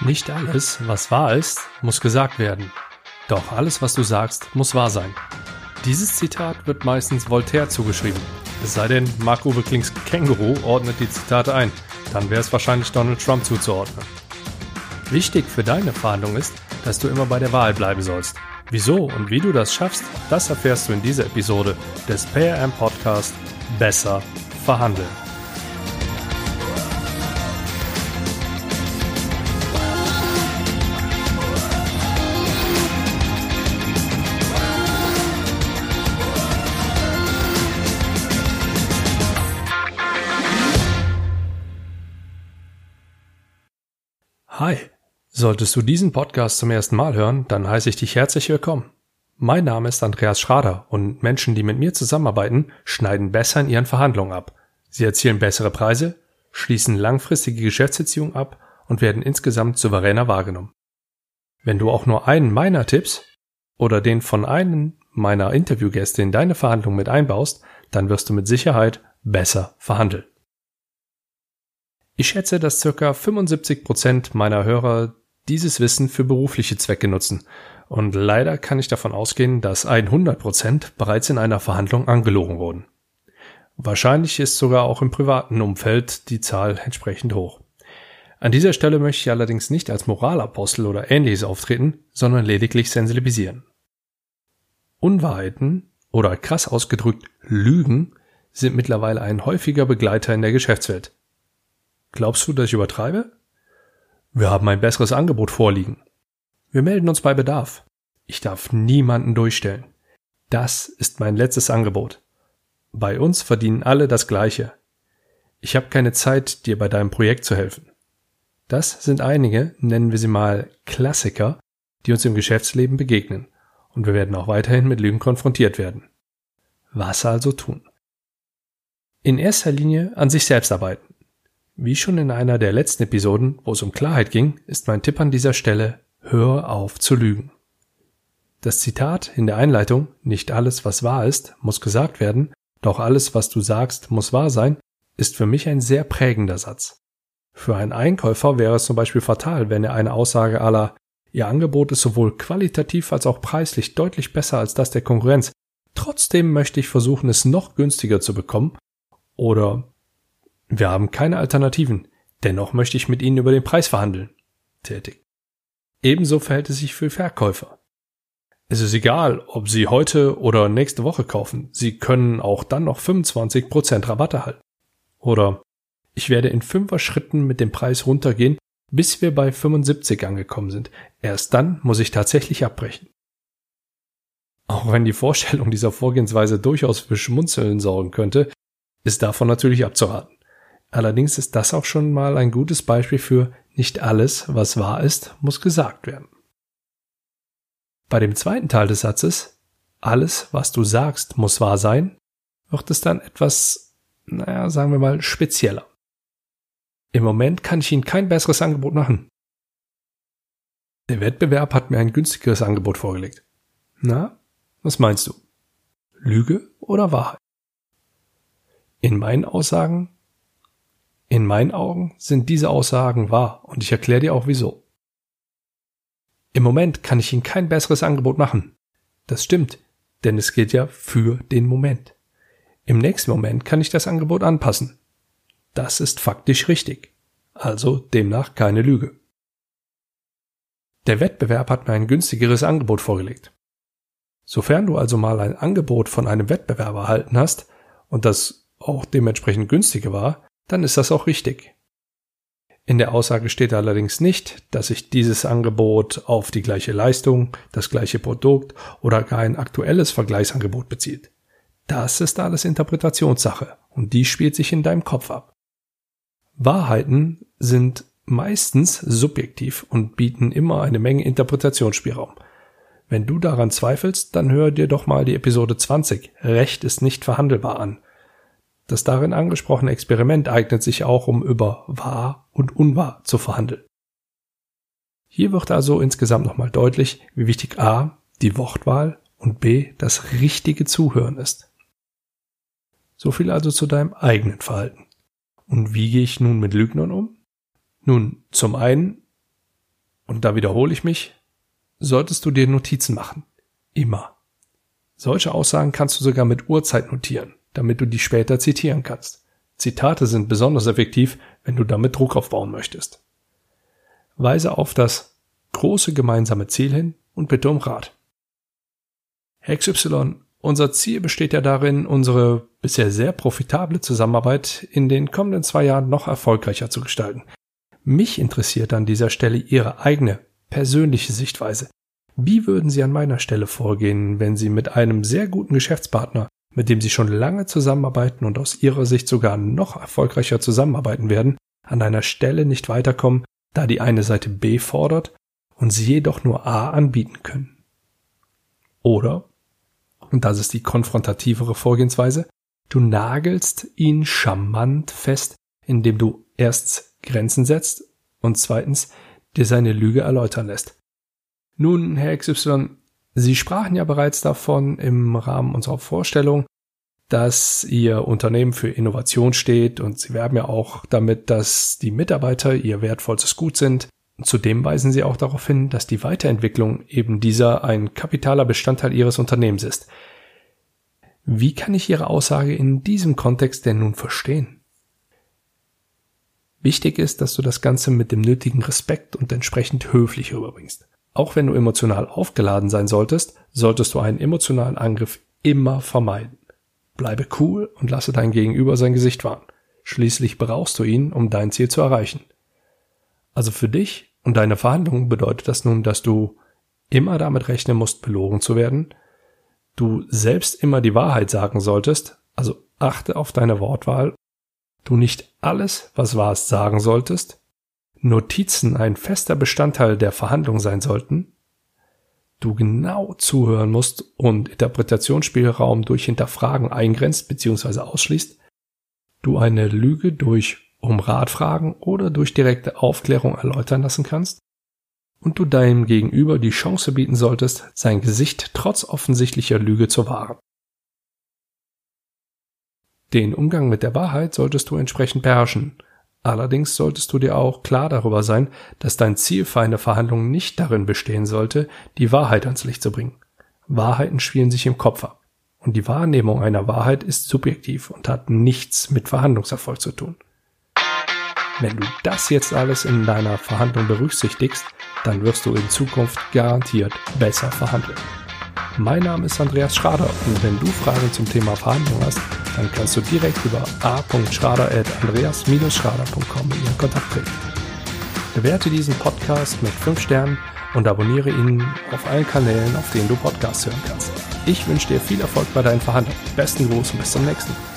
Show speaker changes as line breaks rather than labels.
Nicht alles, was wahr ist, muss gesagt werden. Doch alles, was du sagst, muss wahr sein. Dieses Zitat wird meistens Voltaire zugeschrieben. Es sei denn, Marc-Uwe Klings Känguru ordnet die Zitate ein. Dann wäre es wahrscheinlich Donald Trump zuzuordnen. Wichtig für deine Verhandlung ist, dass du immer bei der Wahl bleiben sollst. Wieso und wie du das schaffst, das erfährst du in dieser Episode des PRM Podcast Besser verhandeln. Hi, solltest du diesen Podcast zum ersten Mal hören, dann heiße ich dich herzlich willkommen. Mein Name ist Andreas Schrader und Menschen, die mit mir zusammenarbeiten, schneiden besser in ihren Verhandlungen ab. Sie erzielen bessere Preise, schließen langfristige Geschäftsbeziehungen ab und werden insgesamt souveräner wahrgenommen. Wenn du auch nur einen meiner Tipps oder den von einem meiner Interviewgäste in deine Verhandlung mit einbaust, dann wirst du mit Sicherheit besser verhandeln. Ich schätze, dass circa 75 Prozent meiner Hörer dieses Wissen für berufliche Zwecke nutzen. Und leider kann ich davon ausgehen, dass 100 Prozent bereits in einer Verhandlung angelogen wurden. Wahrscheinlich ist sogar auch im privaten Umfeld die Zahl entsprechend hoch. An dieser Stelle möchte ich allerdings nicht als Moralapostel oder ähnliches auftreten, sondern lediglich sensibilisieren. Unwahrheiten oder krass ausgedrückt Lügen sind mittlerweile ein häufiger Begleiter in der Geschäftswelt. Glaubst du, dass ich übertreibe? Wir haben ein besseres Angebot vorliegen. Wir melden uns bei Bedarf. Ich darf niemanden durchstellen. Das ist mein letztes Angebot. Bei uns verdienen alle das Gleiche. Ich habe keine Zeit, dir bei deinem Projekt zu helfen. Das sind einige, nennen wir sie mal Klassiker, die uns im Geschäftsleben begegnen. Und wir werden auch weiterhin mit Lügen konfrontiert werden. Was also tun? In erster Linie an sich selbst arbeiten. Wie schon in einer der letzten Episoden, wo es um Klarheit ging, ist mein Tipp an dieser Stelle, hör auf zu lügen. Das Zitat in der Einleitung, nicht alles, was wahr ist, muss gesagt werden, doch alles, was du sagst, muss wahr sein, ist für mich ein sehr prägender Satz. Für einen Einkäufer wäre es zum Beispiel fatal, wenn er eine Aussage aller Ihr Angebot ist sowohl qualitativ als auch preislich deutlich besser als das der Konkurrenz. Trotzdem möchte ich versuchen, es noch günstiger zu bekommen. Oder wir haben keine Alternativen. Dennoch möchte ich mit Ihnen über den Preis verhandeln. Tätig. Ebenso verhält es sich für Verkäufer. Es ist egal, ob Sie heute oder nächste Woche kaufen. Sie können auch dann noch 25% Rabatt erhalten. Oder ich werde in fünfer Schritten mit dem Preis runtergehen, bis wir bei 75 angekommen sind. Erst dann muss ich tatsächlich abbrechen. Auch wenn die Vorstellung dieser Vorgehensweise durchaus für Schmunzeln sorgen könnte, ist davon natürlich abzuraten. Allerdings ist das auch schon mal ein gutes Beispiel für nicht alles, was wahr ist, muss gesagt werden. Bei dem zweiten Teil des Satzes, alles, was du sagst, muss wahr sein, wird es dann etwas, naja, sagen wir mal, spezieller. Im Moment kann ich Ihnen kein besseres Angebot machen. Der Wettbewerb hat mir ein günstigeres Angebot vorgelegt. Na, was meinst du? Lüge oder Wahrheit? In meinen Aussagen in meinen Augen sind diese Aussagen wahr und ich erkläre dir auch wieso. Im Moment kann ich Ihnen kein besseres Angebot machen. Das stimmt, denn es gilt ja für den Moment. Im nächsten Moment kann ich das Angebot anpassen. Das ist faktisch richtig. Also demnach keine Lüge. Der Wettbewerb hat mir ein günstigeres Angebot vorgelegt. Sofern du also mal ein Angebot von einem Wettbewerber erhalten hast und das auch dementsprechend günstiger war, dann ist das auch richtig. In der Aussage steht allerdings nicht, dass sich dieses Angebot auf die gleiche Leistung, das gleiche Produkt oder gar ein aktuelles Vergleichsangebot bezieht. Das ist alles Interpretationssache und die spielt sich in deinem Kopf ab. Wahrheiten sind meistens subjektiv und bieten immer eine Menge Interpretationsspielraum. Wenn du daran zweifelst, dann hör dir doch mal die Episode 20 Recht ist nicht verhandelbar an das darin angesprochene Experiment eignet sich auch, um über wahr und unwahr zu verhandeln. Hier wird also insgesamt nochmal deutlich, wie wichtig A die Wortwahl und B das richtige Zuhören ist. So viel also zu deinem eigenen Verhalten. Und wie gehe ich nun mit Lügnern um? Nun, zum einen und da wiederhole ich mich, solltest du dir Notizen machen. Immer. Solche Aussagen kannst du sogar mit Uhrzeit notieren, damit du die später zitieren kannst. Zitate sind besonders effektiv, wenn du damit Druck aufbauen möchtest. Weise auf das große gemeinsame Ziel hin und bitte um Rat. Herr XY, unser Ziel besteht ja darin, unsere bisher sehr profitable Zusammenarbeit in den kommenden zwei Jahren noch erfolgreicher zu gestalten. Mich interessiert an dieser Stelle Ihre eigene, persönliche Sichtweise. Wie würden Sie an meiner Stelle vorgehen, wenn Sie mit einem sehr guten Geschäftspartner, mit dem Sie schon lange zusammenarbeiten und aus Ihrer Sicht sogar noch erfolgreicher zusammenarbeiten werden, an einer Stelle nicht weiterkommen, da die eine Seite B fordert und Sie jedoch nur A anbieten können? Oder, und das ist die konfrontativere Vorgehensweise, du nagelst ihn charmant fest, indem du erst Grenzen setzt und zweitens dir seine Lüge erläutern lässt. Nun, Herr XY, Sie sprachen ja bereits davon im Rahmen unserer Vorstellung, dass Ihr Unternehmen für Innovation steht und Sie werben ja auch damit, dass die Mitarbeiter Ihr wertvollstes Gut sind. Zudem weisen Sie auch darauf hin, dass die Weiterentwicklung eben dieser ein kapitaler Bestandteil Ihres Unternehmens ist. Wie kann ich Ihre Aussage in diesem Kontext denn nun verstehen? Wichtig ist, dass du das Ganze mit dem nötigen Respekt und entsprechend höflich rüberbringst. Auch wenn du emotional aufgeladen sein solltest, solltest du einen emotionalen Angriff immer vermeiden. Bleibe cool und lasse dein Gegenüber sein Gesicht wahren. Schließlich brauchst du ihn, um dein Ziel zu erreichen. Also für dich und deine Verhandlungen bedeutet das nun, dass du immer damit rechnen musst, belogen zu werden, du selbst immer die Wahrheit sagen solltest, also achte auf deine Wortwahl du nicht alles, was warst, sagen solltest, Notizen ein fester Bestandteil der Verhandlung sein sollten, du genau zuhören musst und Interpretationsspielraum durch Hinterfragen eingrenzt bzw. ausschließt, du eine Lüge durch um Rat fragen oder durch direkte Aufklärung erläutern lassen kannst und du deinem Gegenüber die Chance bieten solltest, sein Gesicht trotz offensichtlicher Lüge zu wahren. Den Umgang mit der Wahrheit solltest du entsprechend beherrschen. Allerdings solltest du dir auch klar darüber sein, dass dein Ziel für eine Verhandlung nicht darin bestehen sollte, die Wahrheit ans Licht zu bringen. Wahrheiten spielen sich im Kopf ab. Und die Wahrnehmung einer Wahrheit ist subjektiv und hat nichts mit Verhandlungserfolg zu tun. Wenn du das jetzt alles in deiner Verhandlung berücksichtigst, dann wirst du in Zukunft garantiert besser verhandeln. Mein Name ist Andreas Schrader und wenn du Fragen zum Thema Verhandlung hast, dann kannst du direkt über a.schrader.andreas-schrader.com in Kontakt treten. Bewerte diesen Podcast mit 5 Sternen und abonniere ihn auf allen Kanälen, auf denen du Podcasts hören kannst. Ich wünsche dir viel Erfolg bei deinen Verhandlungen. Besten Gruß und bis zum nächsten Mal.